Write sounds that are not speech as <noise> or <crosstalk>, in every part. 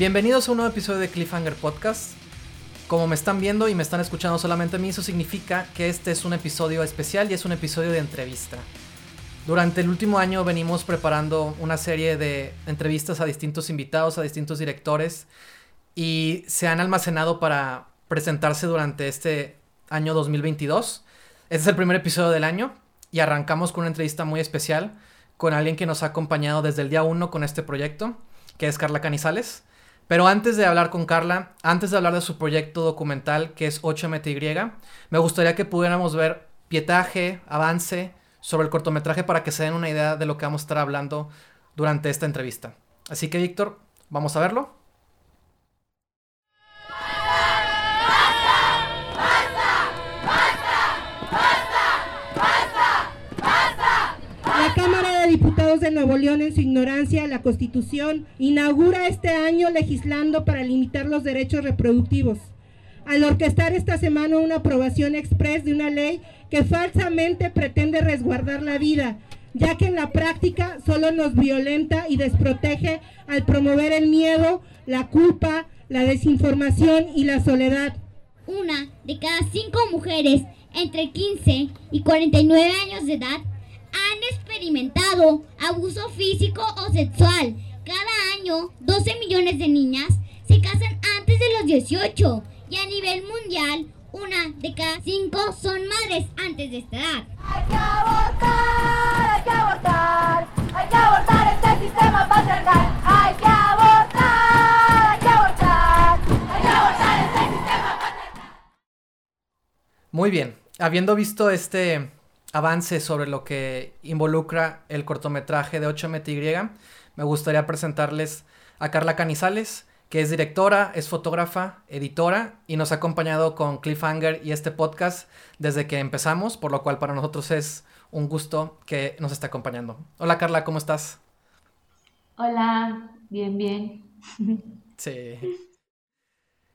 Bienvenidos a un nuevo episodio de Cliffhanger Podcast. Como me están viendo y me están escuchando solamente a mí, eso significa que este es un episodio especial y es un episodio de entrevista. Durante el último año venimos preparando una serie de entrevistas a distintos invitados, a distintos directores y se han almacenado para presentarse durante este año 2022. Este es el primer episodio del año y arrancamos con una entrevista muy especial con alguien que nos ha acompañado desde el día 1 con este proyecto, que es Carla Canizales. Pero antes de hablar con Carla, antes de hablar de su proyecto documental que es 8MTY, me gustaría que pudiéramos ver pietaje, avance sobre el cortometraje para que se den una idea de lo que vamos a estar hablando durante esta entrevista. Así que Víctor, vamos a verlo. Nuevo León, en su ignorancia la Constitución, inaugura este año legislando para limitar los derechos reproductivos. Al orquestar esta semana una aprobación express de una ley que falsamente pretende resguardar la vida, ya que en la práctica solo nos violenta y desprotege al promover el miedo, la culpa, la desinformación y la soledad. Una de cada cinco mujeres entre 15 y 49 años de edad han experimentado abuso físico o sexual. Cada año, 12 millones de niñas se casan antes de los 18 y a nivel mundial, una de cada cinco son madres antes de esta edad. Hay que abortar, hay que abortar, hay que abortar este sistema patriarcal. Hay que abortar, hay que abortar, hay que abortar este sistema patriarcal. Muy bien, habiendo visto este avance sobre lo que involucra el cortometraje de 8MTY, me gustaría presentarles a Carla Canizales, que es directora, es fotógrafa, editora y nos ha acompañado con Cliffhanger y este podcast desde que empezamos, por lo cual para nosotros es un gusto que nos esté acompañando. Hola Carla, ¿cómo estás? Hola, bien, bien. Sí.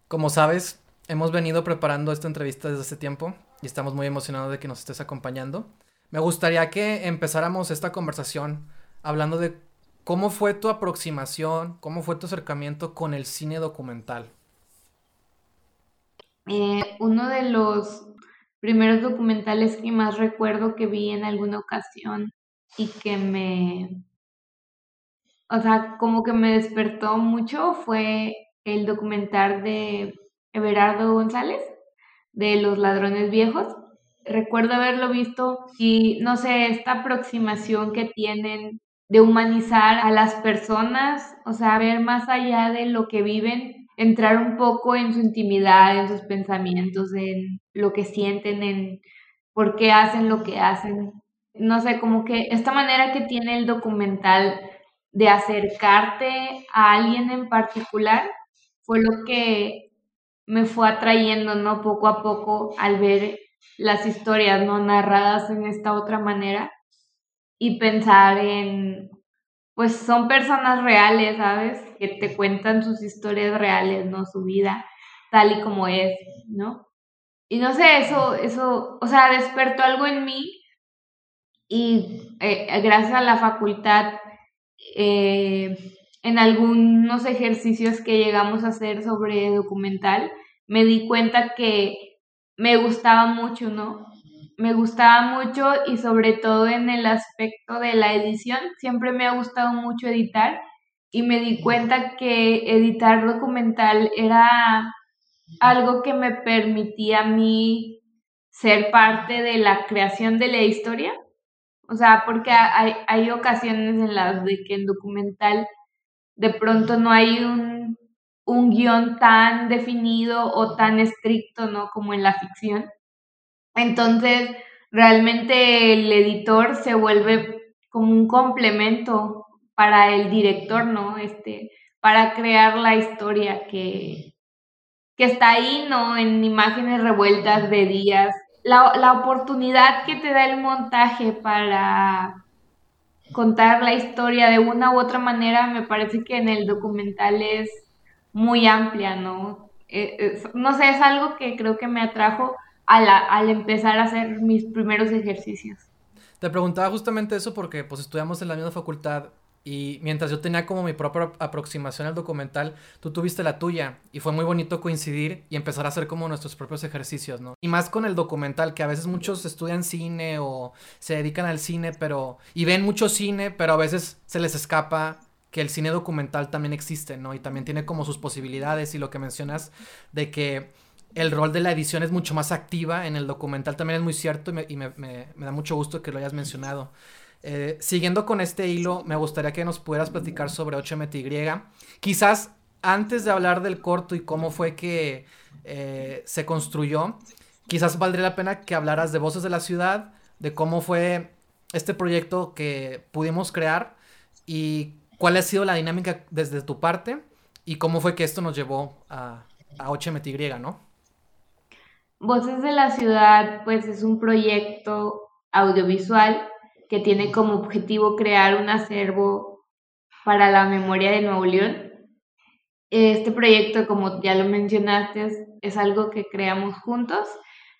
Como sabes, hemos venido preparando esta entrevista desde hace tiempo y estamos muy emocionados de que nos estés acompañando. Me gustaría que empezáramos esta conversación hablando de cómo fue tu aproximación, cómo fue tu acercamiento con el cine documental. Eh, uno de los primeros documentales que más recuerdo que vi en alguna ocasión y que me, o sea, como que me despertó mucho fue el documental de Everardo González, de Los Ladrones Viejos. Recuerdo haberlo visto y no sé, esta aproximación que tienen de humanizar a las personas, o sea, ver más allá de lo que viven, entrar un poco en su intimidad, en sus pensamientos, en lo que sienten, en por qué hacen lo que hacen. No sé, como que esta manera que tiene el documental de acercarte a alguien en particular fue lo que me fue atrayendo, ¿no? Poco a poco al ver las historias, ¿no? Narradas en esta otra manera y pensar en, pues son personas reales, ¿sabes? Que te cuentan sus historias reales, ¿no? Su vida tal y como es, ¿no? Y no sé, eso, eso, o sea, despertó algo en mí y eh, gracias a la facultad, eh, en algunos ejercicios que llegamos a hacer sobre documental, me di cuenta que me gustaba mucho, ¿no? me gustaba mucho y sobre todo en el aspecto de la edición. Siempre me ha gustado mucho editar y me di cuenta que editar documental era algo que me permitía a mí ser parte de la creación de la historia. O sea, porque hay, hay ocasiones en las de que en documental de pronto no hay un, un guion tan definido o tan estricto, ¿no? Como en la ficción. Entonces, realmente el editor se vuelve como un complemento para el director, ¿no? Este, para crear la historia que, que está ahí, ¿no? En imágenes revueltas de días. La, la oportunidad que te da el montaje para contar la historia de una u otra manera, me parece que en el documental es muy amplia, ¿no? Eh, no sé, es algo que creo que me atrajo al, empezar a hacer mis primeros ejercicios. Te preguntaba justamente eso porque pues estudiamos en la misma facultad Y mientras yo tenía como mi propia aproximación al documental, tú tuviste la tuya. Y fue muy bonito coincidir y empezar a hacer como nuestros propios ejercicios, ¿no? Y más con el documental, que a veces muchos estudian cine o se dedican al cine, pero... Y ven mucho cine, pero a veces se les escapa que el cine documental también existe, ¿no? Y también tiene como sus posibilidades y lo que mencionas de que el rol de la edición es mucho más activa en el documental también es muy cierto y me, me da mucho gusto que lo hayas mencionado. Eh, siguiendo con este hilo, me gustaría que nos pudieras platicar sobre 8MTY. Quizás antes de hablar del corto y cómo fue que eh, se construyó, quizás valdría la pena que hablaras de Voces de la Ciudad, de cómo fue este proyecto que pudimos crear y cuál ha sido la dinámica desde tu parte y cómo fue que esto nos llevó a, a 8MTY, ¿no? Voces de la Ciudad, pues es un proyecto audiovisual que tiene como objetivo crear un acervo para la memoria de Nuevo León. Este proyecto, como ya lo mencionaste, es, algo que creamos juntos.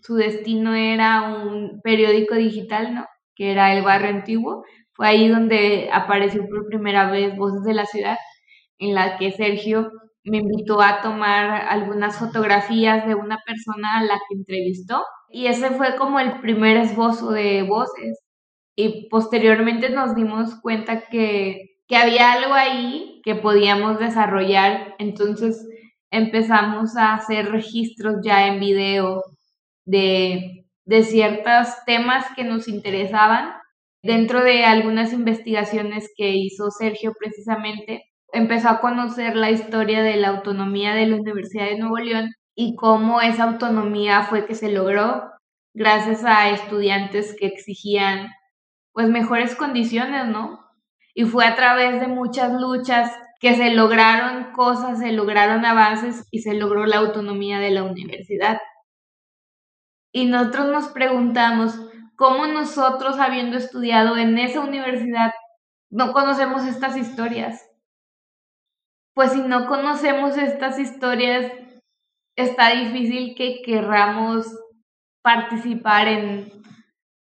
Su destino era un periódico digital, ¿no? Que era el barrio antiguo. Fue ahí donde apareció por primera vez Voces de la Ciudad, en la que Sergio me invitó a tomar algunas fotografías de una persona a la que entrevistó. Y ese fue como el primer esbozo de voces y posteriormente nos dimos cuenta que, que había algo ahí que podíamos desarrollar, entonces empezamos a hacer registros ya en video de, de ciertos temas que nos interesaban. Dentro de algunas investigaciones que hizo Sergio precisamente, empezó a conocer la historia de la autonomía de la Universidad de Nuevo León y cómo esa autonomía fue que se logró gracias a estudiantes que exigían pues mejores condiciones, ¿no? Y fue a través de muchas luchas que se lograron cosas, se lograron avances y se logró la autonomía de la universidad. Y nosotros nos preguntamos, ¿cómo nosotros, habiendo estudiado en esa universidad, no conocemos estas historias? Pues si no conocemos estas historias, está difícil que querramos participar en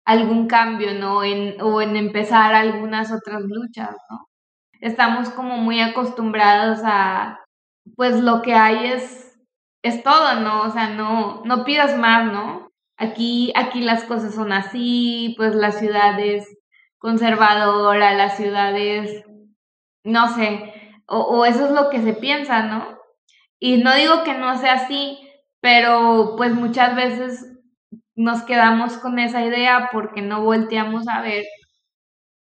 algún cambio, ¿no? En, o en empezar algunas otras luchas, ¿no? Estamos como muy acostumbrados a, pues lo que hay es, es todo, ¿no? O sea, no, no pidas más, ¿no? Aquí, aquí las cosas son así, pues la ciudad es conservadora, la ciudad es, no sé, o, o eso es lo que se piensa, ¿no? Y no digo que no sea así, pero pues muchas veces nos quedamos con esa idea porque no volteamos a ver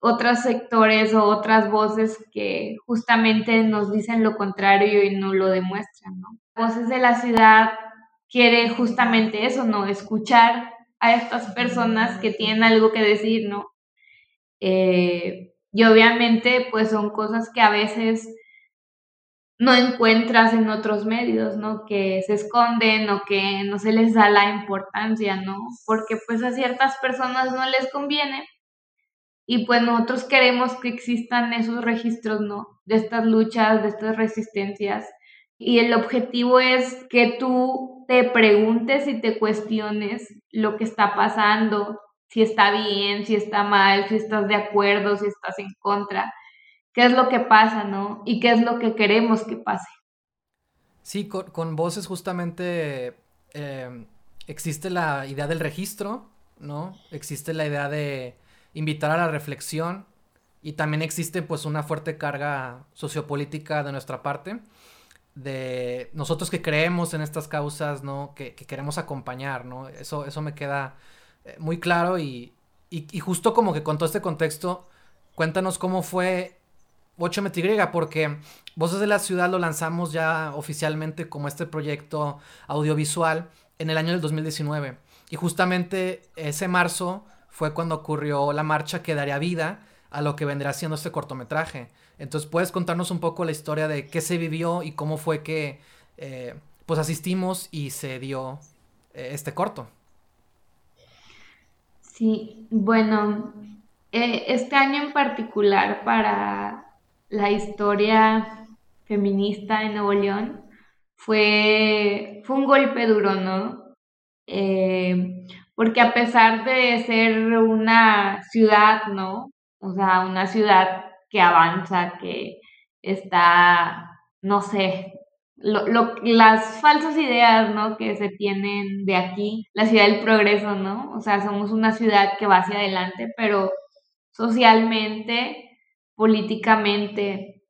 otros sectores o otras voces que justamente nos dicen lo contrario y no lo demuestran, ¿no? Voces de la ciudad quiere justamente eso, ¿no? Escuchar a estas personas que tienen algo que decir, ¿no? Eh, y obviamente, pues son cosas que a veces no encuentras en otros medios, ¿no? Que se esconden o que no se les da la importancia, ¿no? Porque pues a ciertas personas no les conviene y pues nosotros queremos que existan esos registros, ¿no? De estas luchas, de estas resistencias. Y el objetivo es que tú te preguntes y te cuestiones lo que está pasando, si está bien, si está mal, si estás de acuerdo, si estás en contra qué es lo que pasa, ¿no? Y qué es lo que queremos que pase. Sí, con, voces justamente em, existe la idea del registro, ¿no? Existe la idea de invitar a la reflexión y también existe pues una fuerte carga sociopolítica de nuestra parte de nosotros que creemos en estas causas, ¿no? Que, queremos acompañar, ¿no? Eso, eso me queda eh, muy claro y, y, y, justo como que con todo este contexto, cuéntanos cómo fue 8MTY, porque Voces de la Ciudad lo lanzamos ya oficialmente como este proyecto audiovisual en el año del 2019. Y justamente ese marzo fue cuando ocurrió la marcha que daría vida a lo que vendrá siendo este cortometraje. Entonces, ¿puedes contarnos un poco la historia de qué se vivió y cómo fue que eh, pues asistimos y se dio eh, este corto? Sí, bueno, eh, este año en particular para la historia feminista en Nuevo León fue, fue un golpe duro, ¿no? Eh, porque a pesar de ser una ciudad, ¿no? O sea, una ciudad que avanza, que está, no sé, lo, lo, las falsas ideas, ¿no? Que se tienen de aquí, la ciudad del progreso, ¿no? O sea, somos una ciudad que va hacia adelante, pero socialmente, políticamente,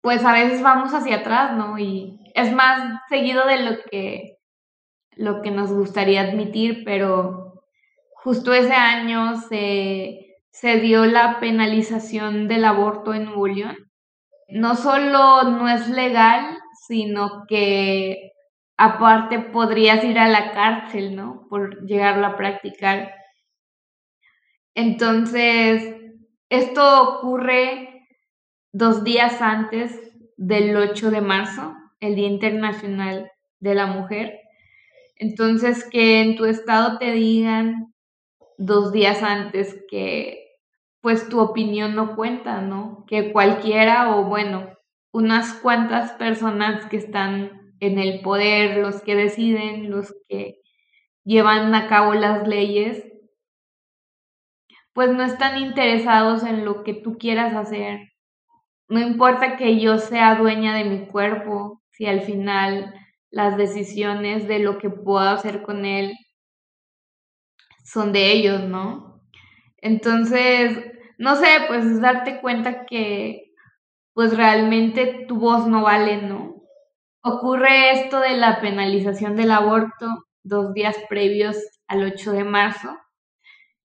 pues a veces vamos hacia atrás, ¿no? Y es más seguido de lo que, lo que nos gustaría admitir, pero justo ese año se, se dio la penalización del aborto en Nuevo. No solo no es legal, sino que aparte podrías ir a la cárcel, ¿no? Por llegarlo a practicar. Entonces, esto ocurre dos días antes del 8 de marzo, el Día Internacional de la Mujer. Entonces, que en tu estado te digan dos días antes que pues tu opinión no cuenta, ¿no? Que cualquiera o bueno, unas cuantas personas que están en el poder, los que deciden, los que llevan a cabo las leyes, pues no están interesados en lo que tú quieras hacer. No importa que yo sea dueña de mi cuerpo, si al final las decisiones de lo que puedo hacer con él son de ellos, ¿no? Entonces, no sé, pues es darte cuenta que pues realmente tu voz no vale, ¿no? Ocurre esto de la penalización del aborto dos días previos al 8 de marzo.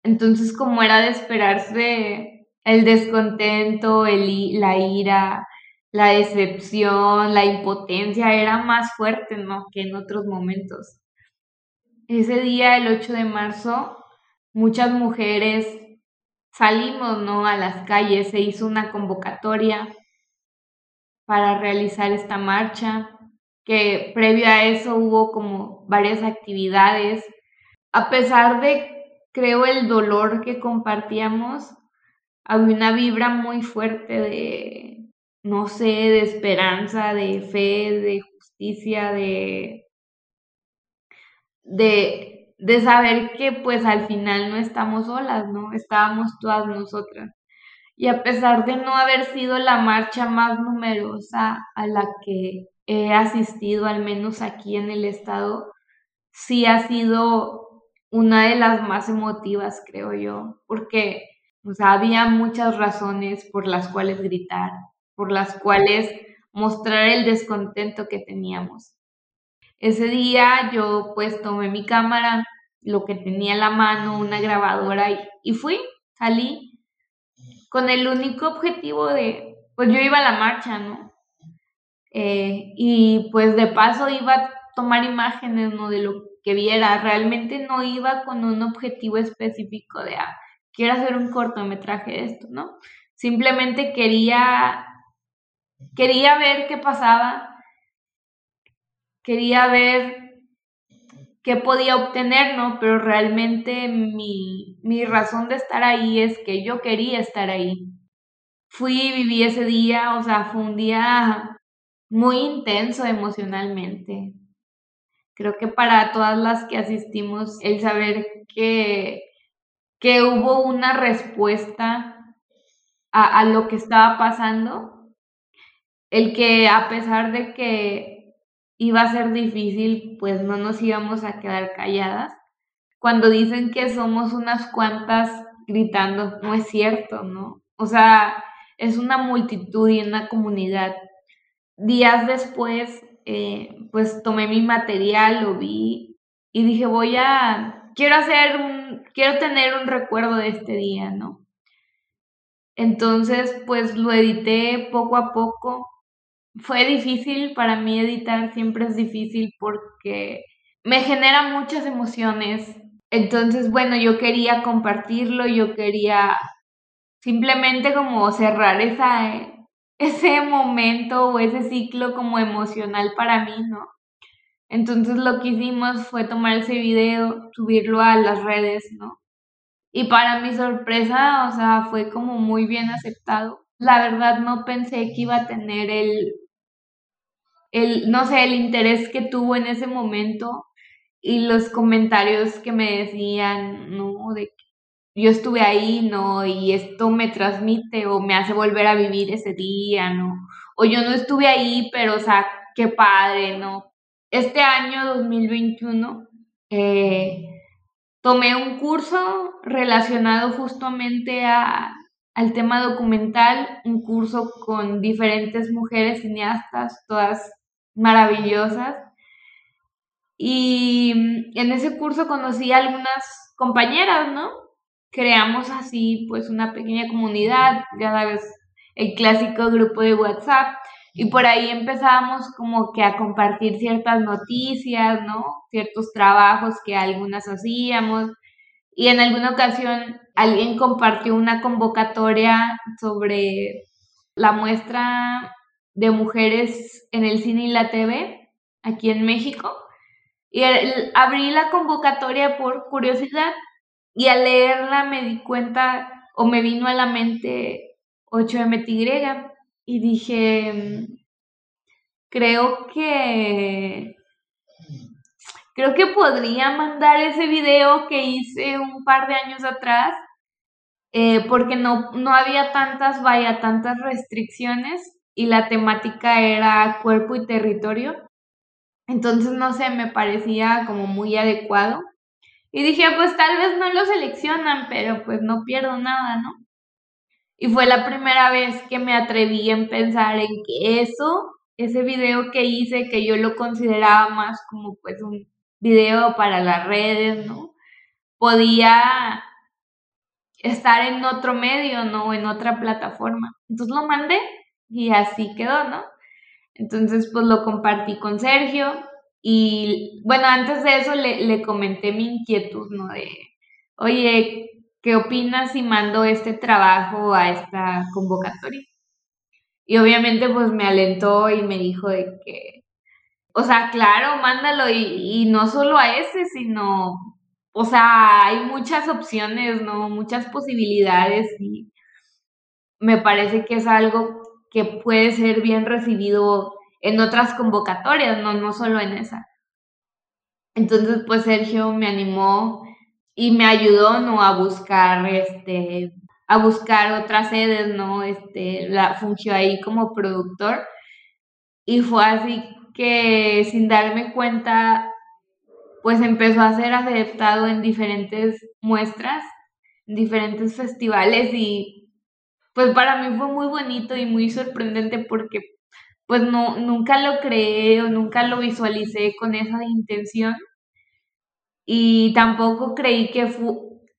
Entonces, como era de esperarse, el descontento, el, la ira, la decepción, la impotencia era más fuerte, ¿no? Que en otros momentos. Ese día, el 8 de marzo, muchas mujeres salimos, ¿no? A las calles, se hizo una convocatoria para realizar esta marcha, que previo a eso hubo como varias actividades. A pesar de, creo, el dolor que compartíamos, había una vibra muy fuerte de, no sé, de esperanza, de fe, de justicia, de, de, de saber que pues al final no estamos solas, ¿no? Estábamos todas nosotras y a pesar de no haber sido la marcha más numerosa a la que he asistido, al menos aquí en el estado, sí ha sido una de las más emotivas, creo yo, porque había muchas razones por las cuales gritar, por las cuales mostrar el descontento que teníamos. Ese día yo pues tomé mi cámara, lo que tenía en la mano, una grabadora y, y fui, salí con el único objetivo de, pues yo iba a la marcha, ¿no? Eh, y pues de paso iba a tomar imágenes, ¿no? De lo viera. Realmente no iba con un objetivo específico de, ah, quiero hacer un cortometraje de esto, ¿no? Simplemente quería, quería ver qué pasaba, quería ver qué podía obtener, ¿no? Pero realmente mi, mi razón de estar ahí es que yo quería estar ahí. Fui y viví ese día, o sea, fue un día muy intenso emocionalmente. Creo que para todas las que asistimos, el saber que, que hubo una respuesta a, a lo que estaba pasando, el que a pesar de que iba a ser difícil, pues no nos íbamos a quedar calladas. Cuando dicen que somos unas cuantas gritando, no es cierto, ¿no? O sea, es una multitud y una comunidad. Días después, eh, pues tomé mi material, lo vi y dije, voy a, quiero hacer un, quiero tener un recuerdo de este día, ¿no? Entonces, pues lo edité poco a poco fue difícil para mí editar, siempre es difícil porque me genera muchas emociones. Entonces, bueno, yo quería compartirlo, yo quería simplemente como cerrar esa, ese momento o ese ciclo como emocional para mí, ¿no? Entonces lo que hicimos fue tomar ese video, subirlo a las redes, ¿no? Y para mi sorpresa, o sea, fue como muy bien aceptado. La verdad no pensé que iba a tener el el, no sé, el interés que tuvo en ese momento y los comentarios que me decían, ¿no? De yo estuve ahí, ¿no? Y esto me transmite o me hace volver a vivir ese día, ¿no? O yo no estuve ahí, pero, o sea, qué padre, ¿no? Este año 2021 eh, tomé un curso relacionado justamente a, al tema documental, un curso con diferentes mujeres cineastas, todas maravillosas. Y en ese curso conocí a algunas compañeras, ¿no? Creamos así pues una pequeña comunidad, ya sabes, el clásico grupo de WhatsApp. Y por ahí empezábamos como que a compartir ciertas noticias, ¿no? Ciertos trabajos que algunas hacíamos. Y en alguna ocasión alguien compartió una convocatoria sobre la muestra de mujeres en el cine y la TV aquí en México. Y abrí la convocatoria por curiosidad y al leerla me di cuenta o me vino a la mente 8MTY y dije, creo que creo que podría mandar ese video que hice un par de años atrás eh, porque no, no había tantas, vaya, tantas restricciones y la temática era cuerpo y territorio. Entonces, no sé, me parecía como muy adecuado. Y dije, pues tal vez no lo seleccionan, pero pues no pierdo nada, ¿no? Y fue la primera vez que me atreví en pensar en que eso, ese video que hice, que yo lo consideraba más como pues un video para las redes, ¿no? Podía estar en otro medio, ¿no? En otra plataforma. Entonces lo mandé y así quedó, ¿no? Entonces pues lo compartí con Sergio y bueno, antes de eso le, le comenté mi inquietud, ¿no? De, oye, ¿qué opinas si mando este trabajo a esta convocatoria? Y obviamente pues me alentó y me dijo de que, o sea, claro, mándalo y, y no solo a ese, sino, o sea, hay muchas opciones, ¿no? Muchas posibilidades y me parece que es algo que puede ser bien recibido en otras convocatorias, no, no solo en esa. Entonces, pues Sergio me animó y me ayudó, ¿no? A buscar, este, a buscar otras sedes, ¿no? Este, la fungió ahí como productor y fue así que sin darme cuenta, pues empezó a ser aceptado en diferentes muestras, en diferentes festivales y pues para mí fue muy bonito y muy sorprendente porque pues no, nunca lo creé o nunca lo visualicé con esa intención y tampoco creí que,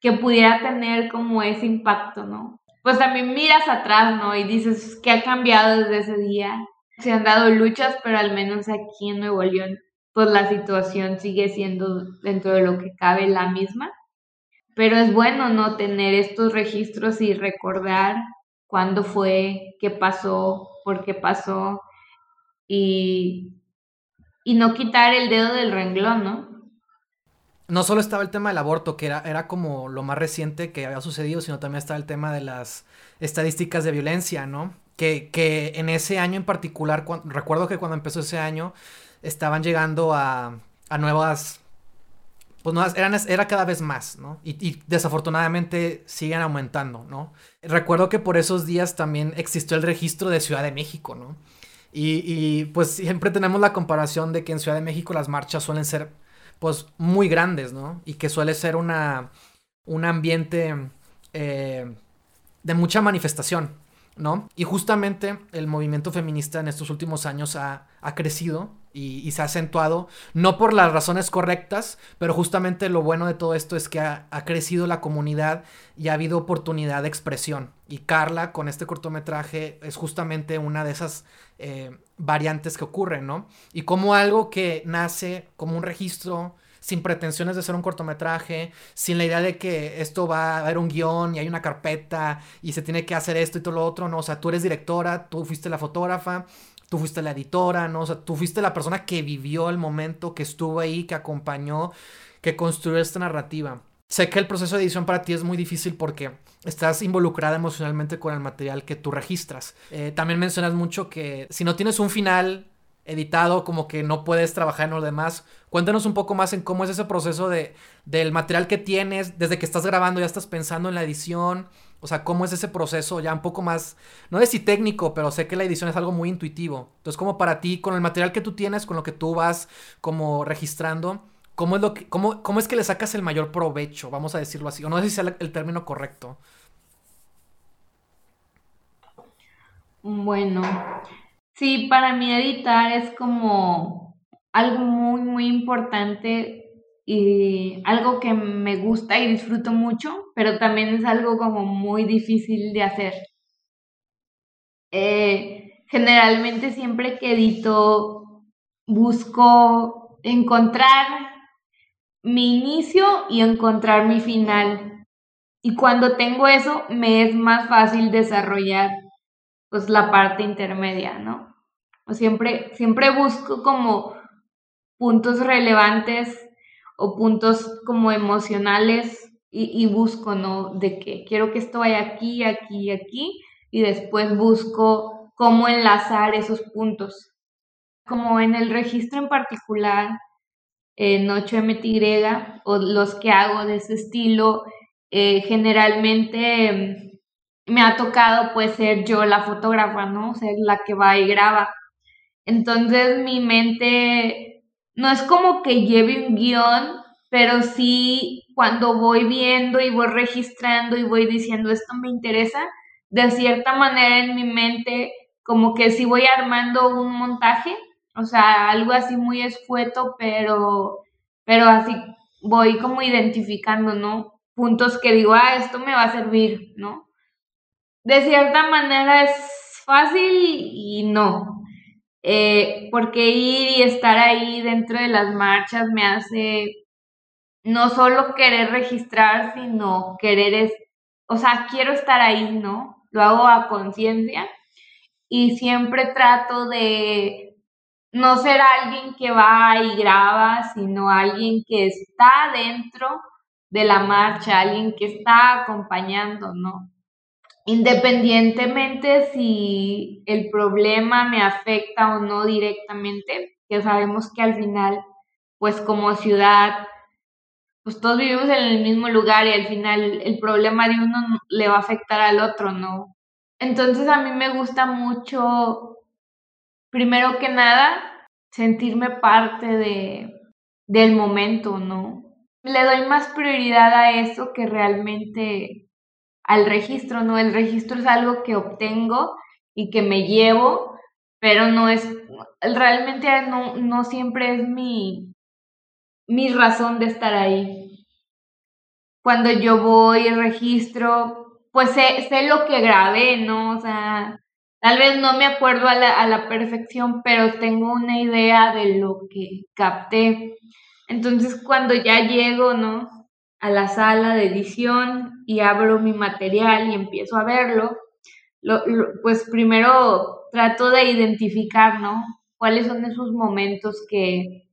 que pudiera tener como ese impacto, ¿no? Pues también miras atrás, ¿no? Y dices, ¿qué ha cambiado desde ese día? Se han dado luchas, pero al menos aquí en Nuevo León, pues la situación sigue siendo dentro de lo que cabe la misma. Pero es bueno, ¿no? Tener estos registros y recordar cuándo fue, qué pasó, por qué pasó y, y no quitar el dedo del renglón, ¿no? no solo estaba el tema del aborto, que era, era como lo más reciente que había sucedido, sino también estaba el tema de las estadísticas de violencia, ¿no? Que, que en ese año en particular, recuerdo que cuando empezó ese año, estaban llegando a, a nuevas, pues nuevas, eran, era cada vez más, ¿no? Y, y, desafortunadamente siguen aumentando, ¿no? Recuerdo que por esos días también existió el registro de Ciudad de México, ¿no? Y, pues siempre tenemos la comparación de que en Ciudad de México las marchas suelen ser pues muy grandes, ¿no? Y que suele ser una, un ambiente eh, de mucha manifestación, ¿no? Y justamente el movimiento feminista en estos últimos años ha, ha crecido y, se ha acentuado, no por las razones correctas, pero justamente lo bueno de todo esto es que ha, crecido la comunidad y ha habido oportunidad de expresión. Y Carla, con este cortometraje, es justamente una de esas eh, variantes que ocurren, ¿no? Y como algo que nace como un registro sin pretensiones de ser un cortometraje, sin la idea de que esto va a haber un guion y hay una carpeta y se tiene que hacer esto y todo lo otro, no, o sea, tú eres directora, tú fuiste la fotógrafa, tú fuiste la editora, ¿no? O sea, tú fuiste la persona que vivió el momento, que estuvo ahí, que acompañó, que construyó esta narrativa. Sé que el proceso de edición para ti es muy difícil porque estás involucrada emocionalmente con el material que tú registras. Eh, también mencionas mucho que si no tienes un final editado, como que no puedes trabajar en lo demás. Cuéntanos un poco más en cómo es ese proceso de, del material que tienes, desde que estás grabando ya estás pensando en la edición, o sea, cómo es ese proceso ya un poco más, no sé si técnico, pero sé que la edición es algo muy intuitivo. Entonces, como para ti, con el material que tú tienes, con lo que tú vas como registrando, ¿cómo es, lo que, cómo, cómo es que le sacas el mayor provecho? Vamos a decirlo así, o no sé si sea el término correcto. Bueno, sí, para mí editar es como algo muy, muy importante y algo que me gusta y disfruto mucho, pero también es algo como muy difícil de hacer. Eh, generalmente siempre que edito busco encontrar mi inicio y encontrar mi final. Y cuando tengo eso, me es más fácil desarrollar pues la parte intermedia, ¿no? Siempre, siempre busco como puntos relevantes o puntos como emocionales y, busco, ¿no? De que quiero que esto vaya aquí, aquí, aquí y después busco cómo enlazar esos puntos. Como en el registro en particular, en 8MTY o los que hago de ese estilo, eh, generalmente me ha tocado pues ser yo la fotógrafa, ¿no? Ser la que va y graba. Entonces mi mente no es como que lleve un guion, pero sí cuando voy viendo y voy registrando y voy diciendo esto me interesa, de cierta manera en mi mente como que sí voy armando un montaje, o sea, algo así muy escueto, pero, pero así voy como identificando, ¿no? Puntos que digo, ah, esto me va a servir, ¿no? de cierta manera es fácil y no. Eh, porque ir y estar ahí dentro de las marchas me hace no solo querer registrar, sino querer es, o sea, quiero estar ahí, ¿no? Lo hago a conciencia y siempre trato de no ser alguien que va y graba, sino alguien que está dentro de la marcha, alguien que está acompañando, ¿no? Independientemente si el problema me afecta o no directamente, que sabemos que al final, pues como ciudad, pues todos vivimos en el mismo lugar y al final el problema de uno le va a afectar al otro, ¿no? Entonces a mí me gusta mucho, primero que nada, sentirme parte de, del momento, ¿no? Le doy más prioridad a eso que realmente al registro, ¿no? El registro es algo que obtengo y que me llevo, pero no es, realmente no, no siempre es mi, mi razón de estar ahí. Cuando yo voy y registro, pues sé, sé lo que grabé, ¿no? O sea, tal vez no me acuerdo a la, a la perfección, pero tengo una idea de lo que capté. Entonces, cuando ya llego, ¿no? a la sala de edición y abro mi material y empiezo a verlo, pues primero trato de identificar, ¿no? ¿Cuáles son esos momentos que,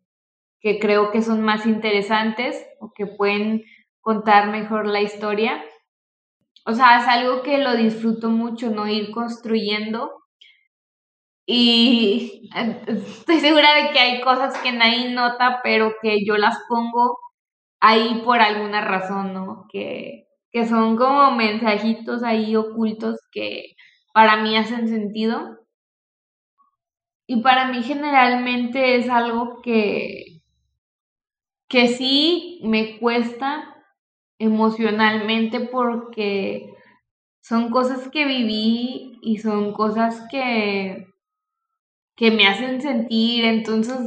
que creo que son más interesantes o que pueden contar mejor la historia? O sea, es algo que lo disfruto mucho, ¿no? Ir construyendo. Y <laughs> estoy segura de que hay cosas que nadie nota, pero que yo las pongo ahí por alguna razón, ¿no? Que, que son como mensajitos ahí ocultos que para mí hacen sentido. Y para mí generalmente es algo que, que sí me cuesta emocionalmente porque son cosas que viví y son cosas que, que me hacen sentir. Entonces,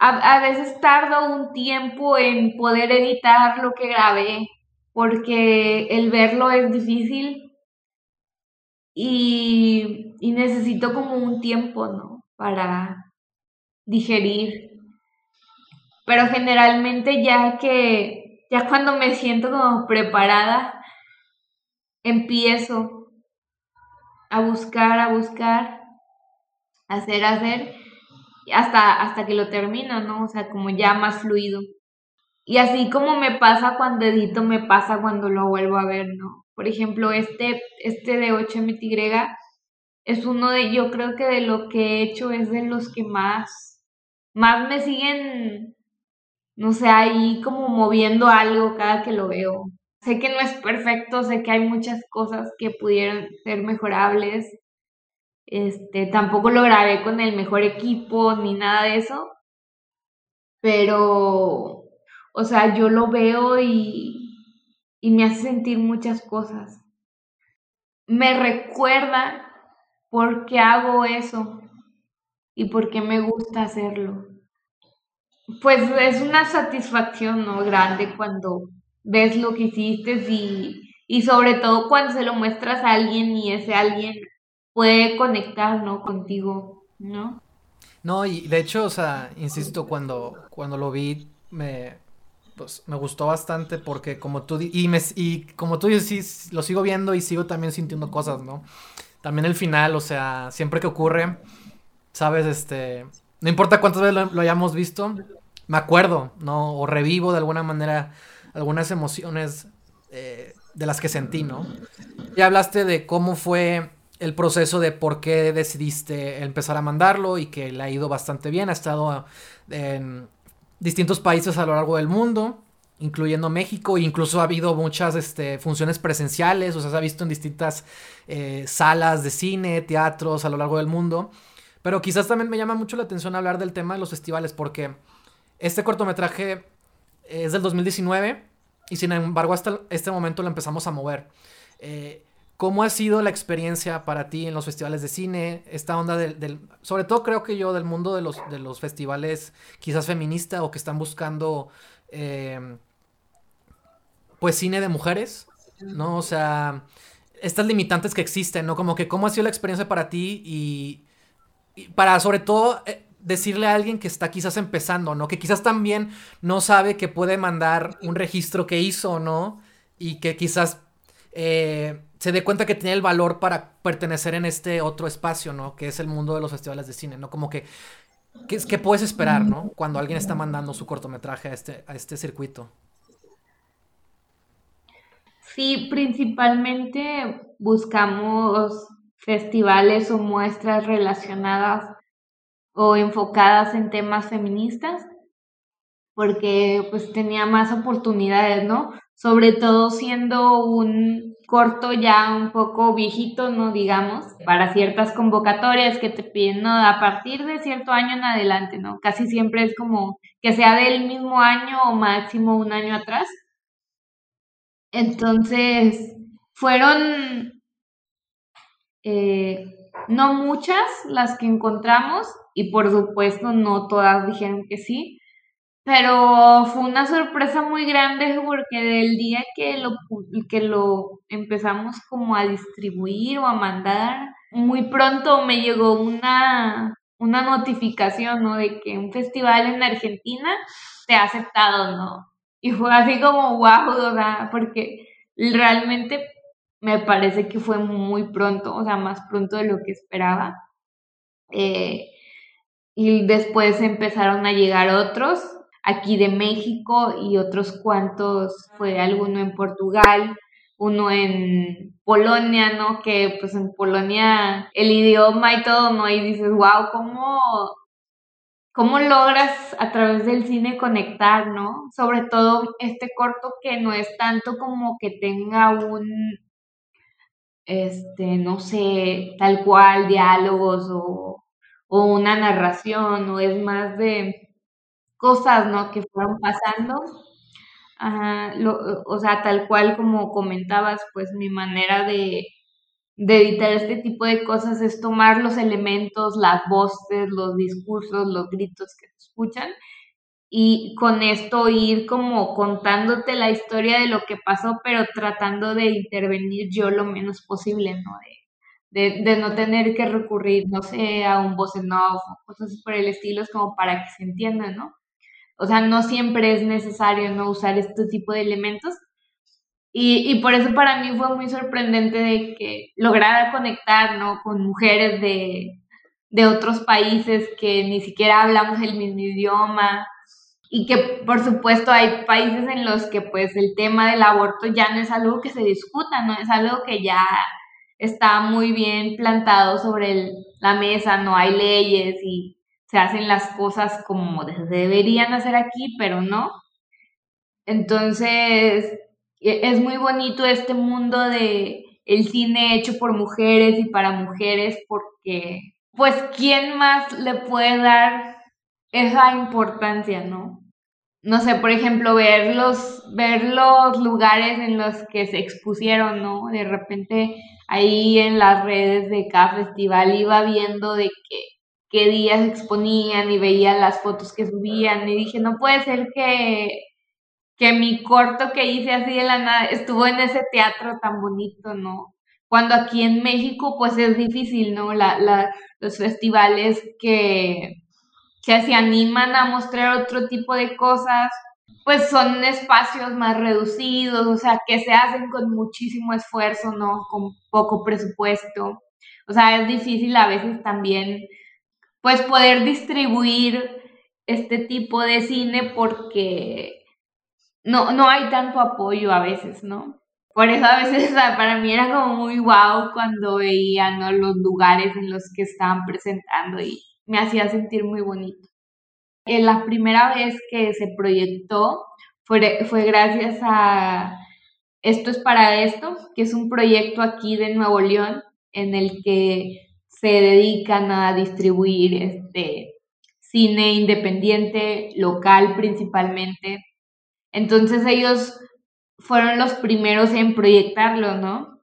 a, veces tardo un tiempo en poder editar lo que grabé, porque el verlo es difícil y, necesito como un tiempo, ¿no? Para digerir. Pero generalmente ya que, ya cuando me siento como preparada, empiezo a buscar, a buscar, hacer, hacer hasta, hasta que lo termino, ¿no? O sea, como ya más fluido. Y así como me pasa cuando edito, me pasa cuando lo vuelvo a ver, ¿no? Por ejemplo, este, este de 8MTY, es uno de, yo creo que de lo que he hecho es de los que más, más me siguen, no sé, ahí como moviendo algo cada que lo veo. Sé que no es perfecto, sé que hay muchas cosas que pudieran ser mejorables. Este, tampoco lo grabé con el mejor equipo ni nada de eso. Pero, o sea, yo lo veo y, y me hace sentir muchas cosas. Me recuerda por qué hago eso y por qué me gusta hacerlo. Pues es una satisfacción ¿no? grande cuando ves lo que hiciste y, y sobre todo cuando se lo muestras a alguien y ese alguien puede conectar, ¿no? Contigo, ¿no? No, y de hecho, o sea, insisto, cuando, cuando lo vi, me, pues, me gustó bastante porque como tú, y, me, y como tú dices, lo sigo viendo y sigo también sintiendo cosas, ¿no? También el final, o sea, siempre que ocurre, sabes, este, no importa cuántas veces lo, hayamos visto, me acuerdo, ¿no? O revivo de alguna manera algunas emociones eh, de las que sentí, ¿no? Ya hablaste de cómo fue el proceso de por qué decidiste empezar a mandarlo y que le ha ido bastante bien. Ha estado en distintos países a lo largo del mundo, incluyendo México. Incluso ha habido muchas este, funciones presenciales, o sea, se ha visto en distintas eh, salas de cine, teatros a lo largo del mundo. Pero quizás también me llama mucho la atención hablar del tema de los festivales, porque este cortometraje es del 2019 y sin embargo hasta este momento lo empezamos a mover. Eh, ¿Cómo ha sido la experiencia para ti en los festivales de cine? Esta onda del, sobre todo creo que yo del mundo de los, de los festivales quizás feminista o que están buscando eh, pues cine de mujeres, ¿no? O sea, estas limitantes que existen, ¿no? Como que cómo ha sido la experiencia para ti y, y para sobre todo eh, decirle a alguien que está quizás empezando, ¿no? Que quizás también no sabe que puede mandar un registro que hizo, ¿no? Y que quizás eh, se dé cuenta que tiene el valor para pertenecer en este otro espacio, ¿no? Que es el mundo de los festivales de cine, ¿no? Como que, ¿qué, puedes esperar, ¿no? Cuando alguien está mandando su cortometraje a este, a este circuito. Sí, principalmente buscamos festivales o muestras relacionadas o enfocadas en temas feministas, porque pues tenía más oportunidades, ¿no? Sobre todo siendo un corto ya un poco viejito, ¿no? Digamos, para ciertas convocatorias que te piden, ¿no? A partir de cierto año en adelante, ¿no? Casi siempre es como que sea del mismo año o máximo un año atrás. Entonces, fueron eh, no muchas las que encontramos y por supuesto no todas dijeron que sí, pero fue una sorpresa muy grande porque del día que lo, que lo empezamos como a distribuir o a mandar, muy pronto me llegó una, una notificación, ¿no? De que un festival en Argentina te ha aceptado, ¿no? Y fue así como wow, o sea, porque realmente me parece que fue muy pronto, o sea, más pronto de lo que esperaba. Eh, y después empezaron a llegar otros aquí de México y otros cuantos, fue alguno en Portugal, uno en Polonia, ¿no? Que pues en Polonia el idioma y todo, ¿no? Y dices, wow, ¿cómo, cómo logras a través del cine conectar, ¿no? Sobre todo este corto que no es tanto como que tenga un, este, no sé, tal cual, diálogos o o una narración, o es más de cosas, ¿no? Que fueron pasando. o sea, tal cual como comentabas, pues mi manera de, de editar este tipo de cosas es tomar los elementos, las voces, los discursos, los gritos que se escuchan y con esto ir como contándote la historia de lo que pasó, pero tratando de intervenir yo lo menos posible, ¿no? de, de, no tener que recurrir, no sé, a un voz en off cosas por el estilo, es como para que se entienda, ¿no? O sea, no siempre es necesario no usar este tipo de elementos. Y, y por eso para mí fue muy sorprendente de que lograra conectar, ¿no? Con mujeres de, de otros países que ni siquiera hablamos el mismo idioma, y que por supuesto hay países en los que pues el tema del aborto ya no es algo que se discuta, no es algo que ya está muy bien plantado sobre la mesa, no hay leyes y se hacen las cosas como deberían hacer aquí, pero no. Entonces, e- es muy bonito este mundo de el cine hecho por mujeres y para mujeres porque, pues, ¿quién más le puede dar esa importancia, no? No sé, por ejemplo, ver los, ver los lugares en los que se expusieron, ¿no? De repente ahí en las redes de cada festival iba viendo de que qué días exponían y veía las fotos que subían y dije, no puede ser que, que mi corto que hice así de la nada estuvo en ese teatro tan bonito, ¿no? Cuando aquí en México pues es difícil, ¿no? La, la, los festivales que, que se animan a mostrar otro tipo de cosas, pues son espacios más reducidos, o sea, que se hacen con muchísimo esfuerzo, ¿no? Con poco presupuesto. O sea, es difícil a veces también, pues, poder distribuir este tipo de cine porque no, no hay tanto apoyo a veces, ¿no? Por eso a veces para mí era como muy guau cuando veía. Los lugares en los que estaban presentando y me hacía sentir muy bonito. Eh, la primera vez que se proyectó fue, fue gracias a Esto es para esto, que es un proyecto aquí de Nuevo León en el que se dedican a distribuir este cine independiente, local principalmente. Entonces ellos fueron los primeros en proyectarlo, ¿no?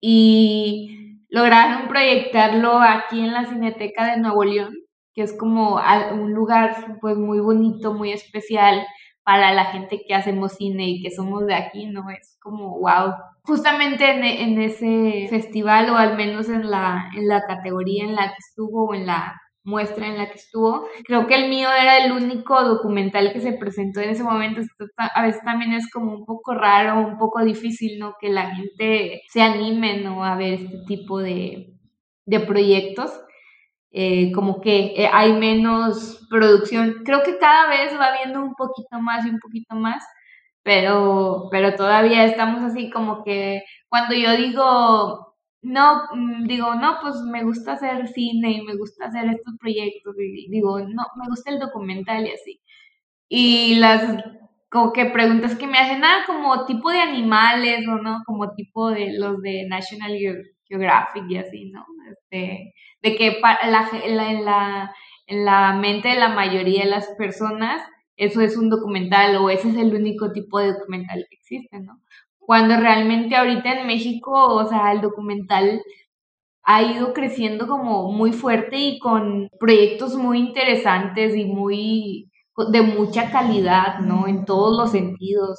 Y lograron proyectarlo aquí en la Cineteca de Nuevo León, que es como un lugar pues muy bonito, muy especial para la gente que hacemos cine y que somos de aquí, ¿no? Es como wow. Justamente en, e- en ese festival o al menos en la, en la categoría en la que estuvo o en la muestra en la que estuvo. Creo que el mío era el único documental que se presentó en ese momento. A veces también es como un poco raro, un poco difícil, ¿no? Que la gente se anime, ¿no? A ver este tipo de, de proyectos. Eh, como que eh, hay menos producción. Creo que cada vez va viendo un poquito más y un poquito más, pero, pero todavía estamos así como que cuando yo digo, no, mm, digo, no, pues me gusta hacer cine y me gusta hacer estos proyectos y digo, no, me gusta el documental y así. Y las como que preguntas que me hacen, ah, como tipo de animales o no, como tipo de los de National Geo- Geographic y así, ¿no? Este, de que la, la- la, en la mente de la mayoría de las personas eso es un documental o ese es el único tipo de documental que existe, ¿no? Cuando realmente ahorita en México, o sea, el documental ha ido creciendo como muy fuerte y con proyectos muy interesantes y muy de mucha calidad, ¿no? En todos los sentidos.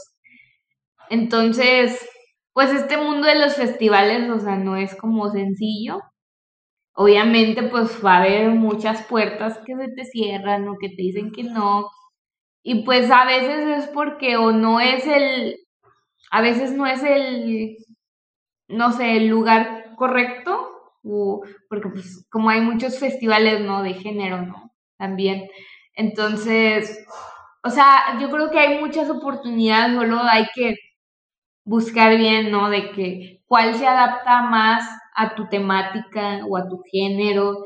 Entonces, pues este mundo de los festivales, o sea, no es como sencillo. Obviamente, pues va a haber muchas puertas que se te cierran o que te dicen que no. Y pues a veces es porque o no es el, a veces no es el, no sé, el lugar correcto, o porque pues como hay muchos festivales, ¿no? De género, ¿no? También. Entonces, o sea, yo creo que hay muchas oportunidades, solo hay que buscar bien, ¿no? De que cuál se adapta más a tu temática o a tu género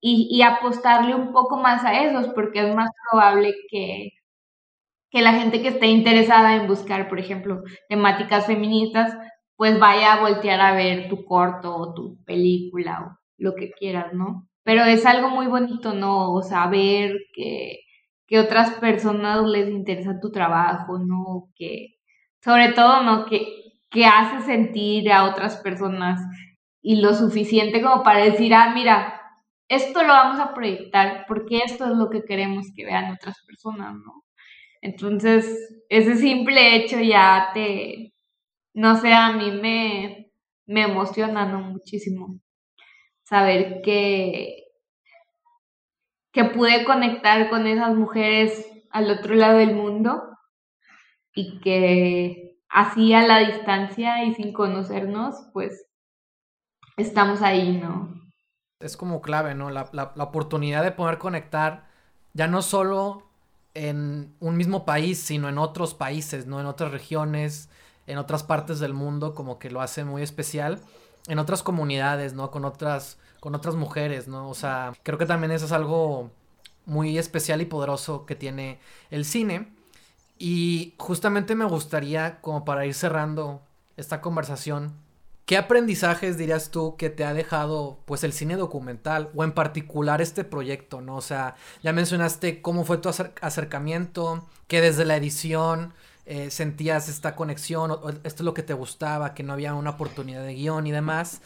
y, y apostarle un poco más a esos, porque es más probable que, que la gente que esté interesada en buscar, por ejemplo, temáticas feministas, pues vaya a voltear a ver tu corto o tu película o lo que quieras, ¿no? Pero es algo muy bonito, ¿no? O saber que, que otras personas les interesa tu trabajo, ¿no? Que, sobre todo, ¿no? Que, que hace sentir a otras personas y lo suficiente como para decir, ah, mira, esto lo vamos a proyectar porque esto es lo que queremos que vean otras personas, ¿no? Entonces, ese simple hecho ya te, no sé, a mí me, me emociona. Muchísimo saber que, que pude conectar con esas mujeres al otro lado del mundo y que así a la distancia y sin conocernos, pues estamos ahí, ¿no? Es como clave, ¿no? La, la, la oportunidad de poder conectar ya no solo en un mismo país, sino en otros países, ¿no? En otras regiones, en otras partes del mundo, como que lo hace muy especial. en otras comunidades, ¿no? Con otras, con otras mujeres, ¿no? O sea, creo que también eso es algo muy especial y poderoso que tiene el cine. Y justamente me gustaría, como para ir cerrando esta conversación, ¿qué aprendizajes dirías tú que te ha dejado pues el cine documental o en particular este proyecto, ¿no? O sea, ya mencionaste cómo fue tu acercamiento, que desde la edición eh, sentías esta conexión, esto es lo que te gustaba, que no había una oportunidad de guion y demás,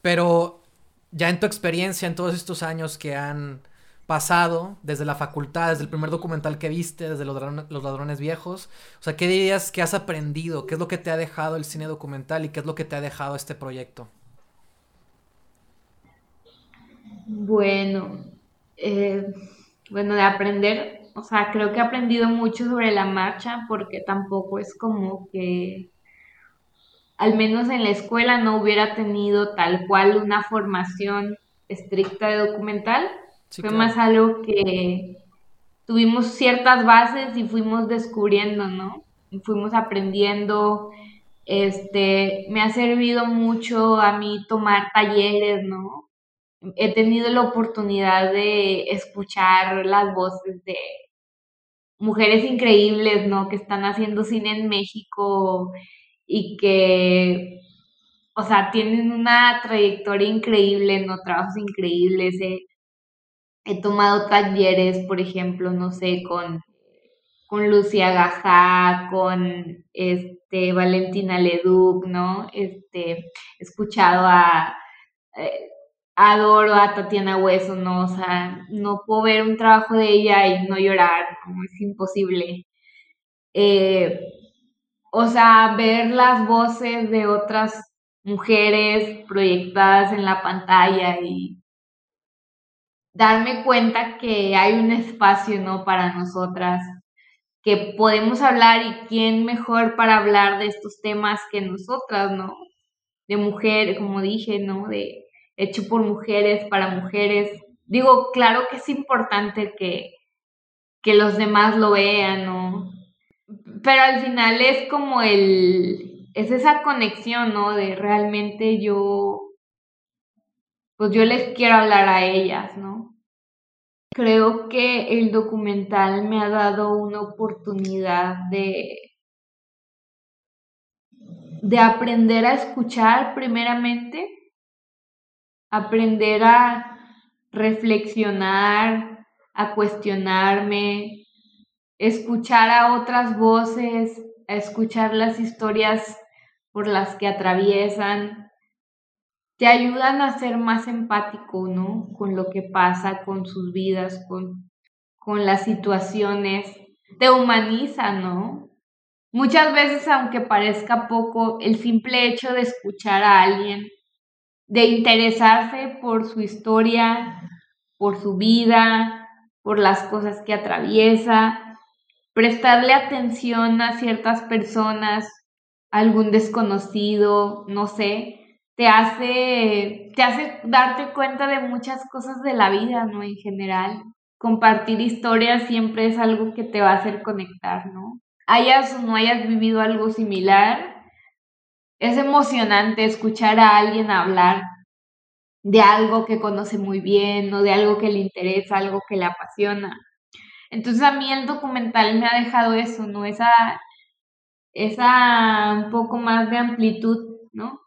pero ya en tu experiencia, en todos estos años que han pasado, desde la facultad, desde el primer documental que viste, desde los ladrones, los ladrones viejos? O sea, ¿qué dirías que has aprendido? ¿Qué es lo que te ha dejado el cine documental y qué es lo que te ha dejado este proyecto? Bueno, eh, bueno, de aprender, o sea, creo que he aprendido mucho sobre la marcha porque tampoco es como que, al menos en la escuela, no hubiera tenido tal cual una formación estricta de documental fue más algo que tuvimos ciertas bases y fuimos descubriendo, ¿no? fuimos aprendiendo. Este, me ha servido mucho a mí tomar talleres, ¿no? He tenido la oportunidad de escuchar las voces de mujeres increíbles, ¿no? Que están haciendo cine en México y que, o sea, tienen una trayectoria increíble, ¿no? Trabajos increíbles. Eh he tomado talleres, por ejemplo, no sé, con, con Lucia Gajá, con este, Valentina Leduc, ¿no? Este, he escuchado a, eh, adoro a Tatiana Hueso, ¿no? O sea, no puedo ver un trabajo de ella y no llorar, es imposible. Eh, o sea, ver las voces de otras mujeres proyectadas en la pantalla y darme cuenta que hay un espacio, ¿no? Para nosotras, que podemos hablar y quién mejor para hablar de estos temas que nosotras, ¿no? De mujer, como dije, ¿no? De hecho por mujeres, para mujeres. Digo, claro que es importante que, que los demás lo vean, ¿no? Pero al final es como el, es esa conexión, ¿no? De realmente yo, pues yo les quiero hablar a ellas, ¿no? Creo que el documental me ha dado una oportunidad de, de aprender a escuchar primeramente, aprender a reflexionar, a cuestionarme, escuchar a otras voces, a escuchar las historias por las que atraviesan, te ayudan a ser más empático, ¿no? Con lo que pasa, con sus vidas, con, con las situaciones, te humaniza, ¿no? Muchas veces, aunque parezca poco, el simple hecho de escuchar a alguien, de interesarse por su historia, por su vida, por las cosas que atraviesa, prestarle atención a ciertas personas, algún desconocido, no sé, te hace, te hace darte cuenta de muchas cosas de la vida, ¿no? En general. Compartir historias siempre es algo que te va a hacer conectar, ¿no? Hayas o no hayas vivido algo similar, es emocionante escuchar a alguien hablar de algo que conoce muy bien o de algo que le interesa, algo que le apasiona. Entonces a mí el documental me ha dejado eso, ¿no? Esa, esa un poco más de amplitud, ¿no?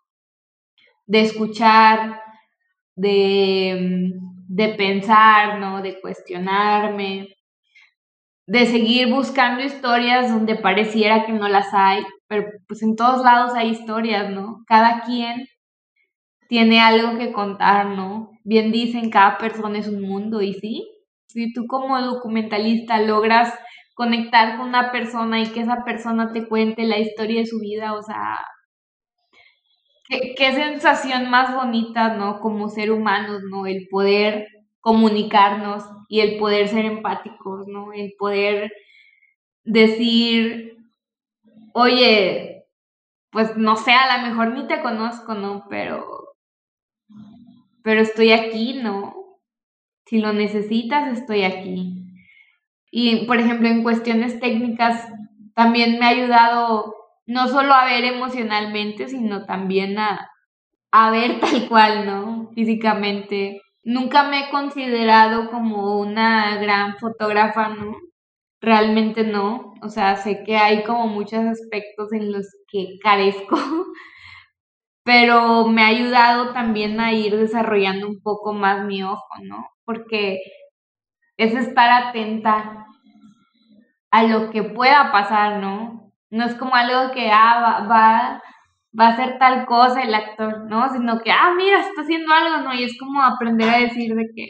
De escuchar, de, de pensar, ¿no? De cuestionarme, de seguir buscando historias donde pareciera que no las hay, pero pues en todos lados hay historias, ¿no? Cada quien tiene algo que contar, ¿no? Bien dicen, cada persona es un mundo, y sí, si tú como documentalista logras conectar con una persona y que esa persona te cuente la historia de su vida, o sea, Qué, sensación más bonita, ¿no? Como ser humanos, ¿no? El poder comunicarnos y el poder ser empáticos, ¿no? El poder decir, oye, pues no sé, a lo mejor ni te conozco, ¿no? Pero, pero estoy aquí, ¿no? Si lo necesitas, estoy aquí. Y, por ejemplo, en cuestiones técnicas, también me ha ayudado no solo a ver emocionalmente, sino también a, a ver <laughs> tal cual, ¿no? Físicamente. Nunca me he considerado como una gran fotógrafa, ¿no? Realmente no. O sea, sé que hay como muchos aspectos en los que carezco, <laughs> pero me ha ayudado también a ir desarrollando un poco más mi ojo, ¿no? Porque es estar atenta a lo que pueda pasar, ¿no? No es como algo que ah, va, va, a ser tal cosa el actor, ¿no? Sino que, ah, mira, está haciendo algo, ¿no? Y es como aprender a decir de que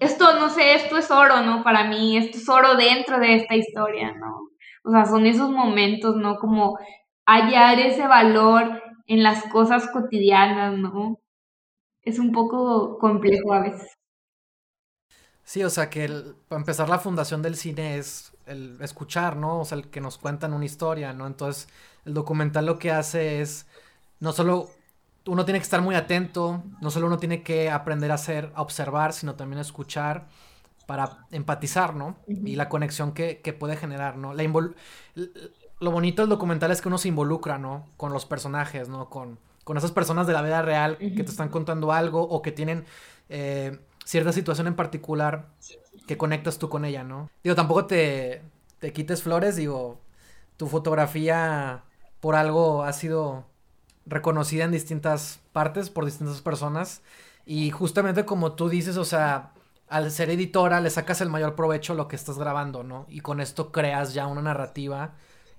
esto, no sé, esto es oro, ¿no? Para mí, esto es oro dentro de esta historia, ¿no? O sea, son esos momentos, ¿no? Como hallar ese valor en las cosas cotidianas, ¿no? Es un poco complejo a veces. Sí, o sea que para empezar la fundación del cine es el escuchar, ¿no? O sea, el que nos cuentan una historia, ¿no? Entonces, el documental lo que hace es no solo uno tiene que estar muy atento, no solo uno tiene que aprender a hacer, a observar, sino también a escuchar para empatizar, ¿no? Y la conexión que, que puede generar, ¿no? La lo bonito del documental es que uno se involucra, ¿no? Con los personajes, ¿no? Con, con esas personas de la vida real que te están contando algo o que tienen eh, cierta situación en particular que conectas tú con ella, ¿no? Digo, tampoco te, te quites flores, digo, tu fotografía por algo ha sido reconocida en distintas partes por distintas personas y justamente como tú dices, o sea, al ser editora le sacas el mayor provecho a lo que estás grabando, ¿no? Y con esto creas ya una narrativa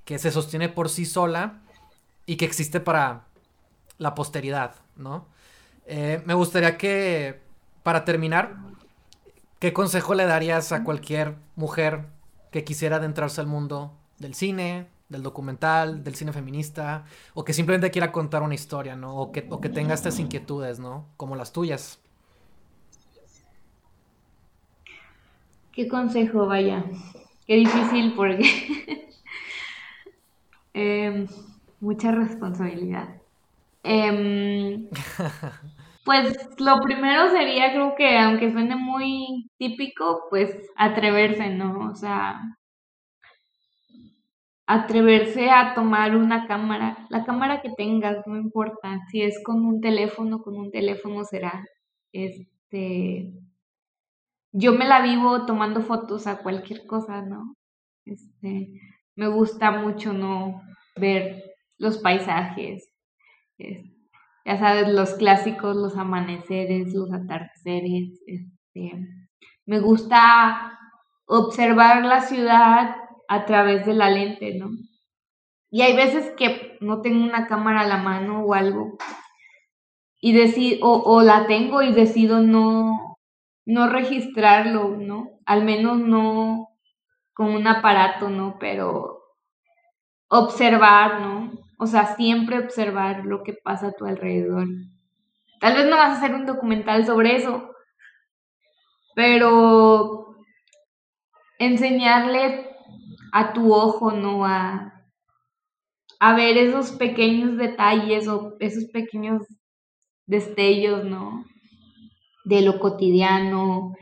que se sostiene por sí sola y que existe para la posteridad, ¿no? Eh, me gustaría que, para terminar, ¿qué consejo le darías a cualquier mujer que quisiera adentrarse al mundo del cine, del documental, del cine feminista, o que simplemente quiera contar una historia, ¿no? O que, o que tenga estas inquietudes, ¿no? Como las tuyas. ¿Qué consejo, vaya? Qué difícil porque <laughs> Em, mucha responsabilidad. Em, <laughs> pues lo primero sería, creo que aunque suene muy típico, pues atreverse, ¿no? O sea, atreverse a tomar una cámara, la cámara que tengas, no importa, si es con un teléfono, con un teléfono será. Este, yo me la vivo tomando fotos a cualquier cosa, ¿no? Este, me gusta mucho, ¿no? Ver los paisajes, ya sabes, los clásicos, los amaneceres, los atardeceres, este, me gusta observar la ciudad a través de la lente, ¿no? Y hay veces que no tengo una cámara a la mano o algo y decido, o, o la tengo y decido no, no registrarlo, ¿no? Al menos no con un aparato, ¿no? Pero observar, ¿no? O sea, siempre observar lo que pasa a tu alrededor. Tal vez no vas a hacer un documental sobre eso, pero enseñarle a tu ojo, ¿no? A, a ver esos pequeños detalles o esos pequeños destellos, ¿no? De lo cotidiano,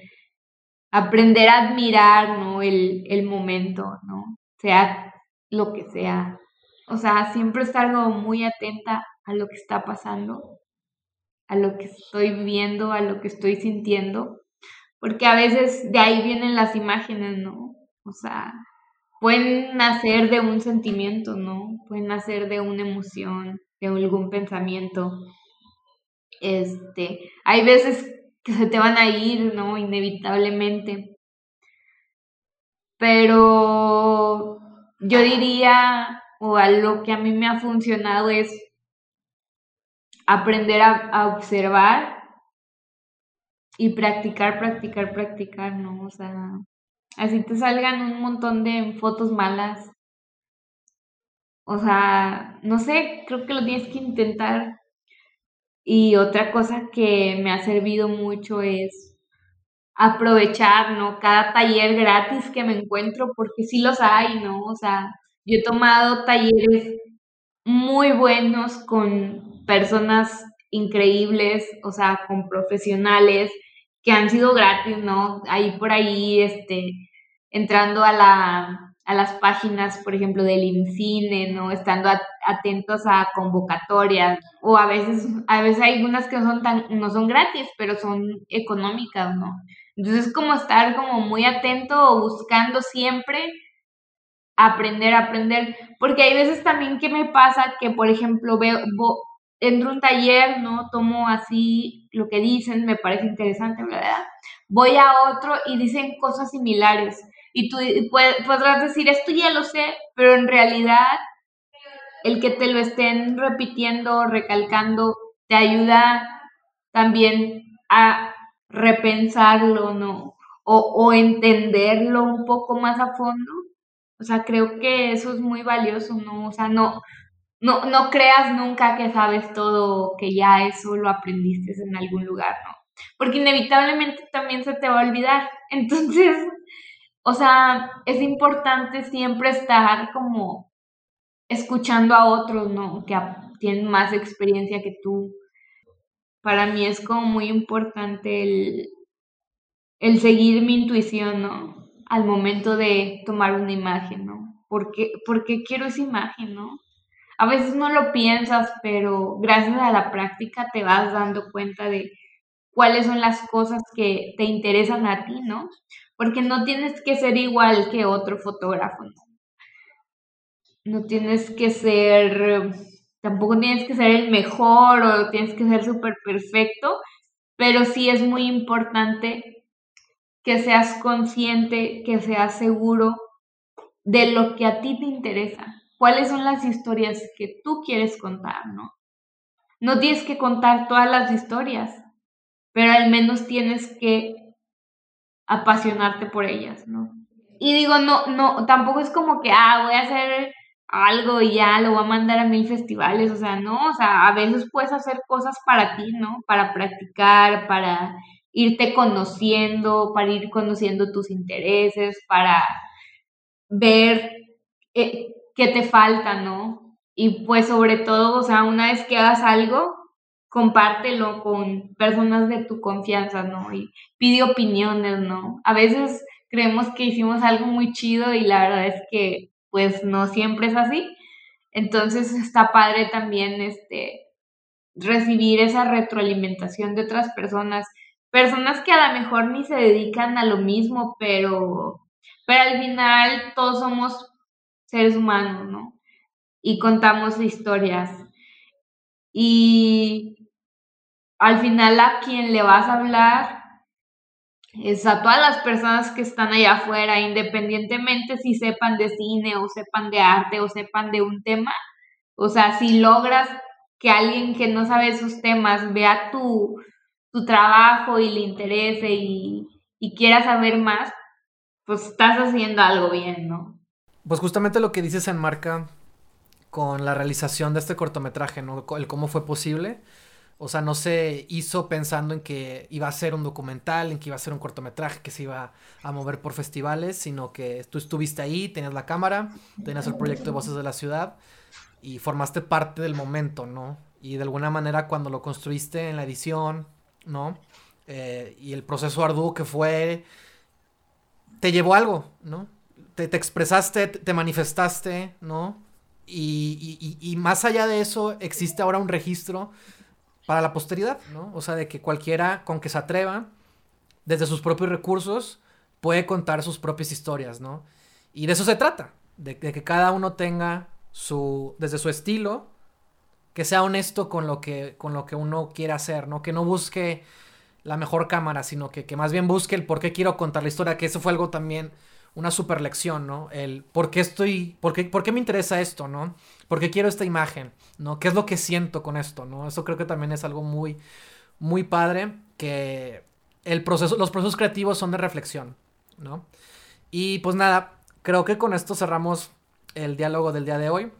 aprender a admirar, ¿no? El, el momento, ¿no? Sea lo que sea. O sea, siempre como muy atenta a lo que está pasando, a lo que estoy viviendo, a lo que estoy sintiendo, porque a veces de ahí vienen las imágenes, ¿no? O sea, pueden nacer de un sentimiento, ¿no? Pueden nacer de una emoción, de algún pensamiento. Este, hay veces que se te van a ir, ¿no? Inevitablemente. Pero yo diría, o a lo que a mí me ha funcionado es aprender a, observar y practicar, practicar, practicar, ¿no? O sea, así te salgan un montón de fotos malas. O sea, no sé, creo que lo tienes que intentar y otra cosa que me ha servido mucho es aprovechar, ¿no? Cada taller gratis que me encuentro, porque sí los hay, ¿no? O sea, yo he tomado talleres muy buenos con personas increíbles, o sea, con profesionales que han sido gratis, ¿no? Ahí por ahí, este, entrando a la, a las páginas, por ejemplo, del INCINE, ¿no? Estando atentos a convocatorias o a veces, a veces hay algunas que no son tan, no son gratis, pero son económicas, ¿no? Entonces es como estar como muy atento o buscando siempre aprender, aprender, porque hay veces también que me pasa que, por ejemplo, veo, entro un taller, ¿no? Tomo así lo que dicen, me parece interesante, ¿verdad? Voy a otro y dicen cosas similares y tú podrás decir, esto ya lo sé, pero en realidad el que te lo estén repitiendo, recalcando, te ayuda también a repensarlo, ¿no? O entenderlo un poco más a fondo. O sea, creo que eso es muy valioso, ¿no? O sea, no, no, no creas nunca que sabes todo, que ya eso lo aprendiste en algún lugar, ¿no? Porque inevitablemente también se te va a olvidar. <laughs> Entonces, o sea, es importante siempre estar como escuchando a otros, ¿no? Que tienen más experiencia que tú. Para mí es como muy importante el, el seguir mi intuición, ¿no? Al momento de tomar una imagen, ¿no? Porque, porque quiero esa imagen, ¿no? A veces no lo piensas, pero gracias a la práctica te vas dando cuenta de cuáles son las cosas que te interesan a ti, ¿no? porque no tienes que ser igual que otro fotógrafo. No tienes que ser, tampoco tienes que ser el mejor o tienes que ser súper perfecto, pero sí es muy importante que seas consciente, que seas seguro de lo que a ti te interesa. ¿Cuáles son las historias que tú quieres contar, no? No tienes que contar todas las historias, pero al menos tienes que apasionarte por ellas, ¿no? Y digo, no, no, tampoco es como que, ah, voy a hacer algo y ya lo voy a mandar a mil festivales, o sea, no, o sea, a veces puedes hacer cosas para ti, ¿no? Para practicar, para irte conociendo, para ir conociendo tus intereses, para ver eh, qué te falta, ¿no? Y pues sobre todo, o sea, una vez que hagas algo, compártelo con personas de tu confianza, ¿no? Y pide opiniones, ¿no? A veces creemos que hicimos algo muy chido y la verdad es que pues no siempre es así. Entonces está padre también este recibir esa retroalimentación de otras personas, personas que a lo mejor ni se dedican a lo mismo, pero pero al final todos somos seres humanos, ¿no? Y contamos historias. Y al final a quien le vas a hablar es a todas las personas que están allá afuera, independientemente si sepan de cine o sepan de arte o sepan de un tema. O sea, si logras que alguien que no sabe esos temas vea tu, tu trabajo y le interese y, y quiera saber más, pues estás haciendo algo bien, ¿no? Pues justamente lo que dices en marca con la realización de este cortometraje, ¿no? El cómo fue posible. O sea, no se hizo pensando en que iba a ser un documental, en que iba a ser un cortometraje que se iba a mover por festivales, sino que tú estuviste ahí, tenías la cámara, tenías el proyecto de Voces de la Ciudad y formaste parte del momento, ¿no? Y de alguna manera cuando lo construiste en la edición, ¿no? Eh, y el proceso arduo que fue, te llevó algo, ¿no? Te, expresaste, te manifestaste, ¿no? Y, y, más allá de eso, existe ahora un registro para la posteridad, ¿no? O sea, de que cualquiera con que se atreva, desde sus propios recursos, puede contar sus propias historias, ¿no? Y de eso se trata, de, que cada uno tenga su, desde su estilo, que sea honesto con lo que, con lo que uno quiere hacer, ¿no? Que no busque la mejor cámara, sino que, que más bien busque el por qué quiero contar la historia, que eso fue algo también una super lección, ¿no? El por qué estoy, por qué, por qué me interesa esto, ¿no? ¿Por qué quiero esta imagen, ¿no? ¿Qué es lo que siento con esto, ¿no? Eso creo que también es algo muy, muy padre, que el proceso, los procesos creativos son de reflexión, ¿no? Y pues nada, creo que con esto cerramos el diálogo del día de hoy.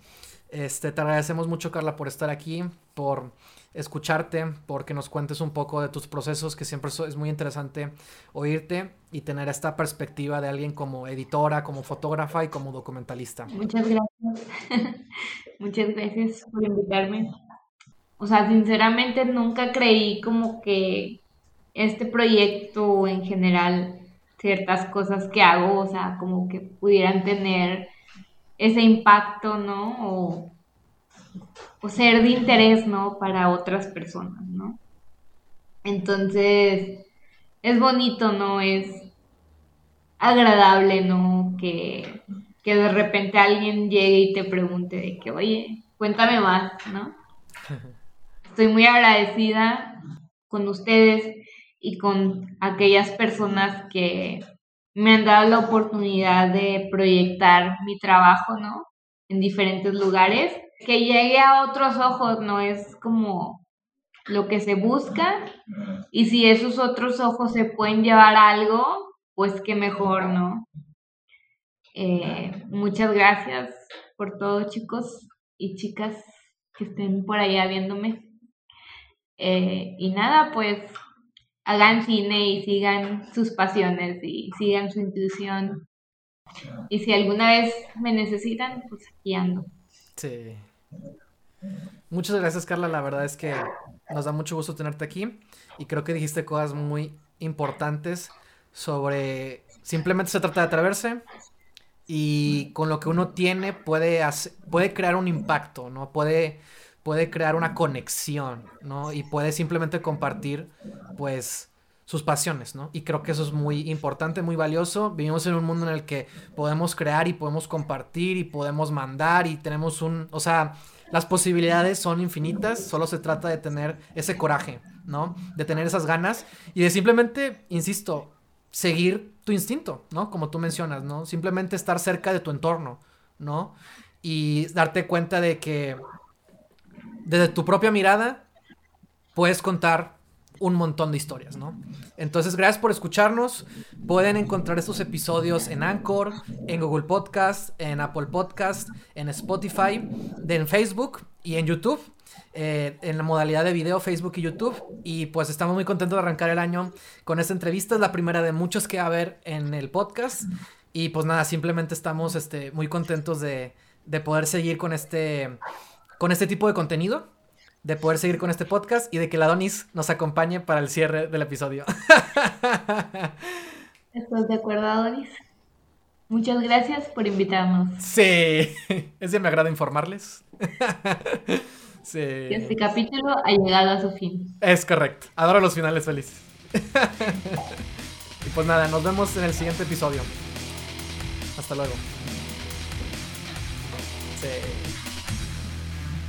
Este, te agradecemos mucho, Carla, por estar aquí, por escucharte, porque nos cuentes un poco de tus procesos, que siempre es muy interesante oírte y tener esta perspectiva de alguien como editora, como fotógrafa y como documentalista. Muchas gracias. <laughs> Muchas gracias por invitarme. O sea, sinceramente nunca creí como que este proyecto en general ciertas cosas que hago, o sea, como que pudieran tener ese impacto, ¿no? O, o ser de interés, ¿no? Para otras personas, ¿no? Entonces, es bonito, ¿no? Es agradable, ¿no? Que, que de repente alguien llegue y te pregunte de que, oye, cuéntame más, ¿no? <laughs> Estoy muy agradecida con ustedes y con aquellas personas que me han dado la oportunidad de proyectar mi trabajo, ¿no? En diferentes lugares. Que llegue a otros ojos, ¿no? Es como lo que se busca. Y si esos otros ojos se pueden llevar a algo, pues qué mejor, ¿no? Eh, muchas gracias por todo, chicos y chicas que estén por allá viéndome. Eh, y nada, pues hagan cine y sigan sus pasiones y sigan su intuición. Y si alguna vez me necesitan, pues aquí ando. Sí. Muchas gracias, Carla. La verdad es que nos da mucho gusto tenerte aquí. Y creo que dijiste cosas muy importantes sobre simplemente se trata de atreverse y con lo que uno tiene puede, puede crear un impacto, ¿no? Puede puede crear una conexión, ¿no? Y puede simplemente compartir, pues, sus pasiones, ¿no? Y creo que eso es muy importante, muy valioso. Vivimos en un mundo en el que podemos crear y podemos compartir y podemos mandar y tenemos un, o sea, las posibilidades son infinitas, solo se trata de tener ese coraje, ¿no? De tener esas ganas y de simplemente, insisto, seguir tu instinto, ¿no? Como tú mencionas, ¿no? Simplemente estar cerca de tu entorno, ¿no? Y darte cuenta de que desde tu propia mirada, puedes contar un montón de historias, ¿no? Entonces, gracias por escucharnos. Pueden encontrar estos episodios en Anchor, en Google Podcast, en Apple Podcast, en Spotify, en Facebook y en YouTube. Eh, en la modalidad de video, Facebook y YouTube. Y pues estamos muy contentos de arrancar el año con esta entrevista. Es la primera de muchos que va a haber en el podcast. Y pues nada, simplemente estamos este, muy contentos de, de poder seguir con este con este tipo de contenido, de poder seguir con este podcast y de que la Donis nos acompañe para el cierre del episodio. <laughs> ¿Estás de acuerdo, Adonis? Muchas gracias por invitarnos. Sí, es de mi agrado informarles. <laughs> Sí. Este capítulo ha llegado a su fin. Es correcto. Adoro los finales felices. <laughs> y pues nada, nos vemos en el siguiente episodio. Hasta luego. Sí.